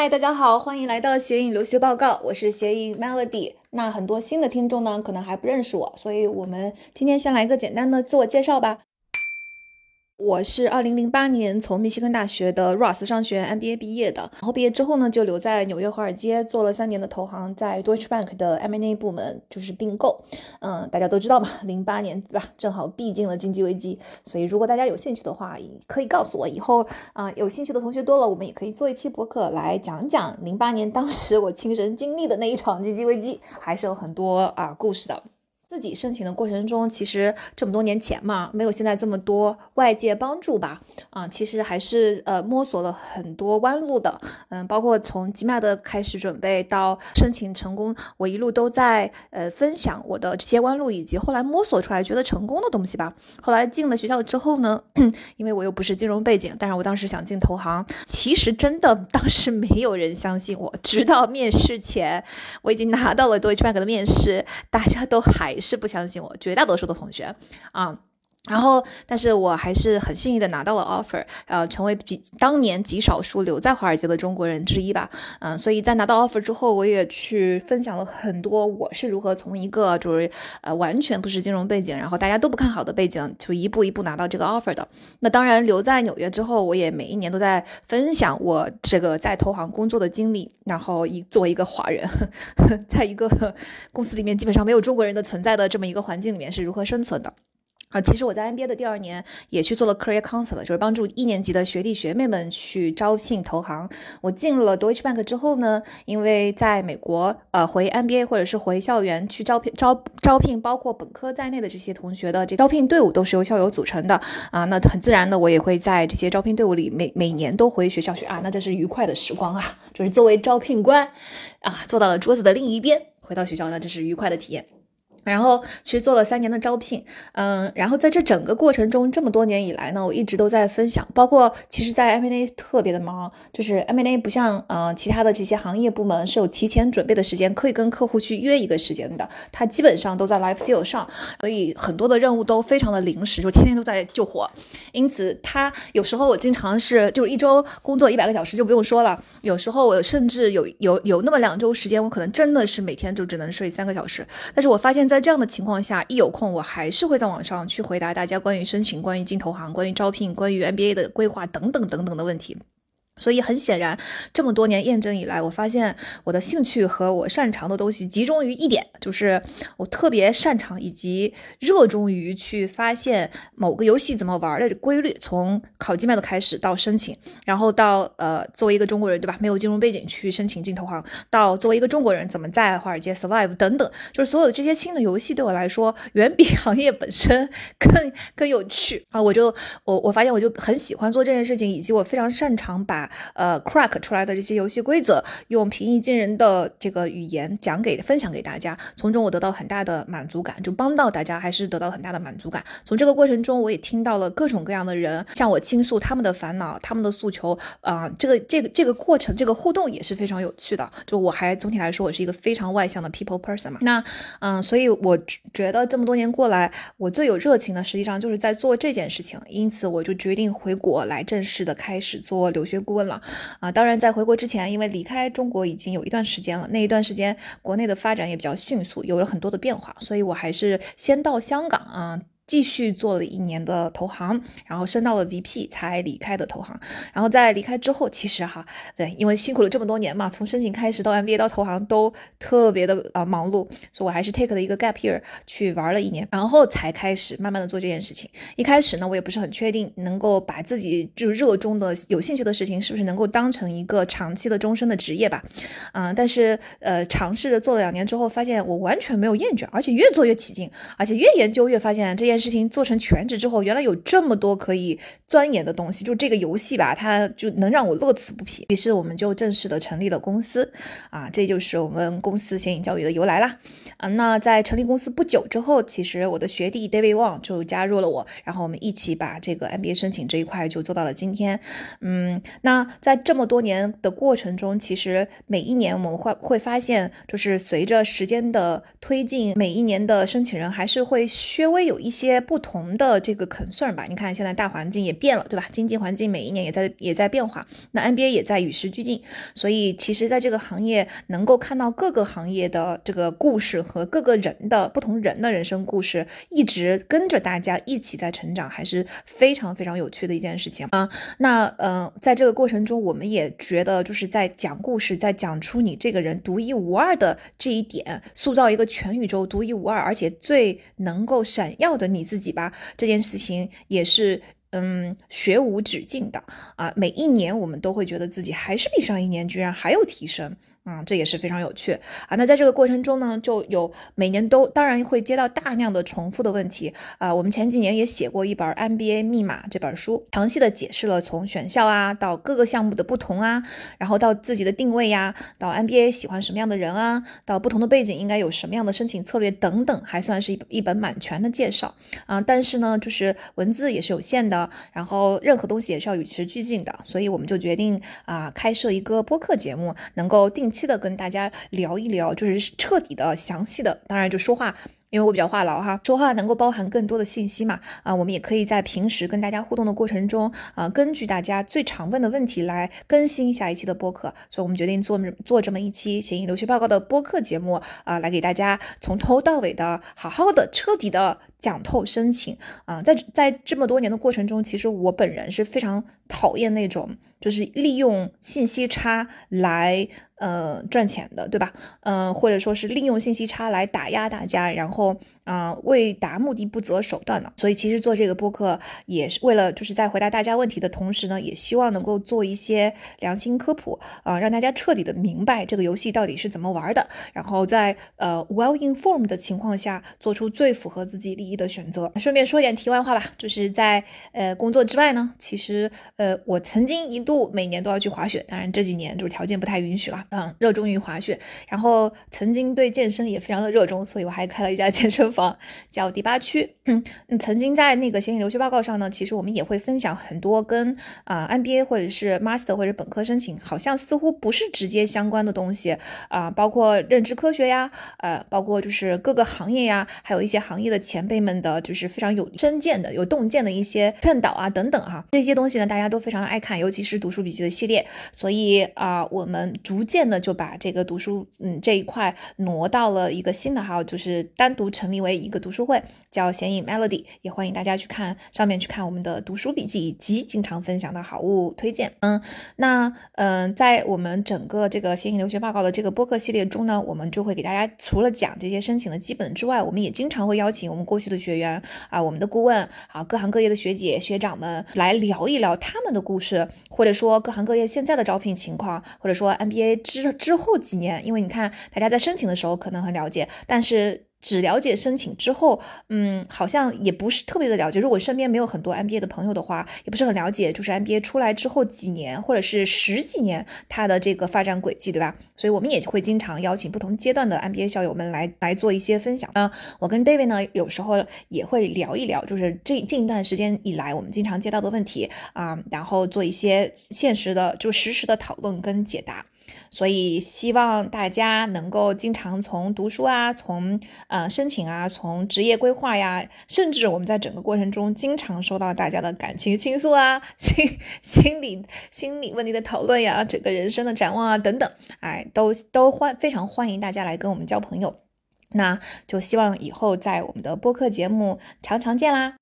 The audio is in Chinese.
嗨，大家好，欢迎来到斜影留学报告，我是斜影 Melody。那很多新的听众呢，可能还不认识我，所以我们今天先来个简单的自我介绍吧。我是二零零八年从密西根大学的 Ross 商学院 MBA 毕业的，然后毕业之后呢，就留在纽约华尔街做了三年的投行，在 Deutsche Bank 的 M&A 部门就是并购。嗯，大家都知道嘛，零八年对吧？正好避尽了经济危机，所以如果大家有兴趣的话，可以告诉我，以后啊有兴趣的同学多了，我们也可以做一期博客来讲讲零八年当时我亲身经历的那一场经济危机，还是有很多啊故事的。自己申请的过程中，其实这么多年前嘛，没有现在这么多外界帮助吧，啊，其实还是呃摸索了很多弯路的，嗯，包括从吉麦的开始准备到申请成功，我一路都在呃分享我的这些弯路，以及后来摸索出来觉得成功的东西吧。后来进了学校之后呢，因为我又不是金融背景，但是我当时想进投行，其实真的当时没有人相信我，直到面试前，我已经拿到了 Deutsche Bank 的面试，大家都还。是不相信我，绝大多数的同学啊。然后，但是我还是很幸运的拿到了 offer，呃，成为比当年极少数留在华尔街的中国人之一吧。嗯，所以在拿到 offer 之后，我也去分享了很多我是如何从一个就是呃完全不是金融背景，然后大家都不看好的背景，就一步一步拿到这个 offer 的。那当然留在纽约之后，我也每一年都在分享我这个在投行工作的经历，然后一作为一个华人，在一个公司里面基本上没有中国人的存在的这么一个环境里面是如何生存的。啊，其实我在 MBA 的第二年也去做了 career counselor，就是帮助一年级的学弟学妹们去招聘投行。我进了 Deutsche Bank 之后呢，因为在美国，呃，回 MBA 或者是回校园去招聘招招聘，包括本科在内的这些同学的这招聘队伍都是由校友组成的啊。那很自然的，我也会在这些招聘队伍里每每年都回学校去啊。那这是愉快的时光啊，就是作为招聘官啊，坐到了桌子的另一边，回到学校，那这是愉快的体验。然后去做了三年的招聘，嗯，然后在这整个过程中，这么多年以来呢，我一直都在分享，包括其实，在 M&A 特别的忙，就是 M&A 不像呃其他的这些行业部门是有提前准备的时间，可以跟客户去约一个时间的，它基本上都在 live deal 上，所以很多的任务都非常的临时，就天天都在救火，因此他有时候我经常是就是一周工作一百个小时就不用说了，有时候我甚至有有有那么两周时间，我可能真的是每天就只能睡三个小时，但是我发现。在这样的情况下，一有空我还是会在网上去回答大家关于申请、关于进投行、关于招聘、关于 MBA 的规划等等等等的问题。所以很显然，这么多年验证以来，我发现我的兴趣和我擅长的东西集中于一点，就是我特别擅长以及热衷于去发现某个游戏怎么玩的规律。从考 GMAT 开始到申请，然后到呃作为一个中国人，对吧？没有金融背景去申请进投行，到作为一个中国人怎么在华尔街 survive 等等，就是所有的这些新的游戏对我来说，远比行业本身更更有趣啊！我就我我发现我就很喜欢做这件事情，以及我非常擅长把。呃，crack 出来的这些游戏规则，用平易近人的这个语言讲给分享给大家，从中我得到很大的满足感，就帮到大家还是得到很大的满足感。从这个过程中，我也听到了各种各样的人向我倾诉他们的烦恼、他们的诉求啊，这个这个这个过程，这个互动也是非常有趣的。就我还总体来说，我是一个非常外向的 people person 嘛。那嗯，所以我觉得这么多年过来，我最有热情的实际上就是在做这件事情，因此我就决定回国来正式的开始做留学顾问。了啊，当然在回国之前，因为离开中国已经有一段时间了，那一段时间国内的发展也比较迅速，有了很多的变化，所以我还是先到香港啊。继续做了一年的投行，然后升到了 VP 才离开的投行。然后在离开之后，其实哈，对，因为辛苦了这么多年嘛，从申请开始到 MBA 到投行都特别的啊忙碌，所以我还是 take 了一个 gap year 去玩了一年，然后才开始慢慢的做这件事情。一开始呢，我也不是很确定能够把自己就热衷的、有兴趣的事情是不是能够当成一个长期的、终身的职业吧。嗯，但是呃，尝试着做了两年之后，发现我完全没有厌倦，而且越做越起劲，而且越研究越发现这件。事情做成全职之后，原来有这么多可以钻研的东西，就这个游戏吧，它就能让我乐此不疲。于是我们就正式的成立了公司，啊，这就是我们公司显影教育的由来啦。啊，那在成立公司不久之后，其实我的学弟 David Wang 就加入了我，然后我们一起把这个 MBA 申请这一块就做到了今天。嗯，那在这么多年的过程中，其实每一年我们会会发现，就是随着时间的推进，每一年的申请人还是会稍微有一些。些不同的这个 concern 吧。你看现在大环境也变了，对吧？经济环境每一年也在也在变化，那 NBA 也在与时俱进。所以其实在这个行业能够看到各个行业的这个故事和各个人的不同人的人生故事，一直跟着大家一起在成长，还是非常非常有趣的一件事情啊。那呃，在这个过程中，我们也觉得就是在讲故事，在讲出你这个人独一无二的这一点，塑造一个全宇宙独一无二而且最能够闪耀的你你自己吧。这件事情也是嗯学无止境的啊。每一年我们都会觉得自己还是比上一年居然还有提升。嗯，这也是非常有趣啊。那在这个过程中呢，就有每年都当然会接到大量的重复的问题啊。我们前几年也写过一本《NBA 密码》这本书，详细的解释了从选校啊到各个项目的不同啊，然后到自己的定位呀，到 NBA 喜欢什么样的人啊，到不同的背景应该有什么样的申请策略等等，还算是一一本蛮全的介绍啊。但是呢，就是文字也是有限的，然后任何东西也是要与时俱进的，所以我们就决定啊，开设一个播客节目，能够定。期的跟大家聊一聊，就是彻底的、详细的，当然就说话。因为我比较话痨哈，说话能够包含更多的信息嘛，啊，我们也可以在平时跟大家互动的过程中，啊，根据大家最常问的问题来更新下一期的播客，所以我们决定做做这么一期协议留学报告的播客节目，啊，来给大家从头到尾的好好的彻底的讲透申请，啊，在在这么多年的过程中，其实我本人是非常讨厌那种就是利用信息差来呃赚钱的，对吧？嗯，或者说是利用信息差来打压大家，然后。啊，为达目的不择手段的，所以其实做这个播客也是为了，就是在回答大家问题的同时呢，也希望能够做一些良心科普啊，让大家彻底的明白这个游戏到底是怎么玩的，然后在呃 well informed 的情况下，做出最符合自己利益的选择。顺便说点题外话吧，就是在呃工作之外呢，其实呃我曾经一度度每年都要去滑雪，当然这几年就是条件不太允许了，嗯，热衷于滑雪，然后曾经对健身也非常的热衷，所以我还开了一家。健身房叫第八区。嗯，曾经在那个闲鱼留学报告上呢，其实我们也会分享很多跟啊 MBA 或者是 Master 或者本科申请，好像似乎不是直接相关的东西啊，包括认知科学呀，呃，包括就是各个行业呀，还有一些行业的前辈们的，就是非常有深见的、有洞见的一些劝导啊等等哈，这些东西呢，大家都非常爱看，尤其是读书笔记的系列，所以啊，我们逐渐的就把这个读书嗯这一块挪到了一个新的号，就是单。独成立为一个读书会，叫显影 Melody，也欢迎大家去看上面去看我们的读书笔记以及经常分享的好物推荐。嗯，那嗯，在我们整个这个显影留学报告的这个播客系列中呢，我们就会给大家除了讲这些申请的基本之外，我们也经常会邀请我们过去的学员啊，我们的顾问啊，各行各业的学姐学长们来聊一聊他们的故事，或者说各行各业现在的招聘情况，或者说 MBA 之之后几年，因为你看大家在申请的时候可能很了解，但是。只了解申请之后，嗯，好像也不是特别的了解。如果身边没有很多 MBA 的朋友的话，也不是很了解，就是 MBA 出来之后几年或者是十几年它的这个发展轨迹，对吧？所以我们也会经常邀请不同阶段的 MBA 校友们来来做一些分享。嗯，我跟 David 呢，有时候也会聊一聊，就是这近一段时间以来我们经常接到的问题啊，然后做一些现实的就实时的讨论跟解答。所以希望大家能够经常从读书啊，从呃申请啊，从职业规划呀，甚至我们在整个过程中经常收到大家的感情倾诉啊，心 心理心理问题的讨论呀，整个人生的展望啊等等，哎，都都欢非常欢迎大家来跟我们交朋友，那就希望以后在我们的播客节目常常见啦。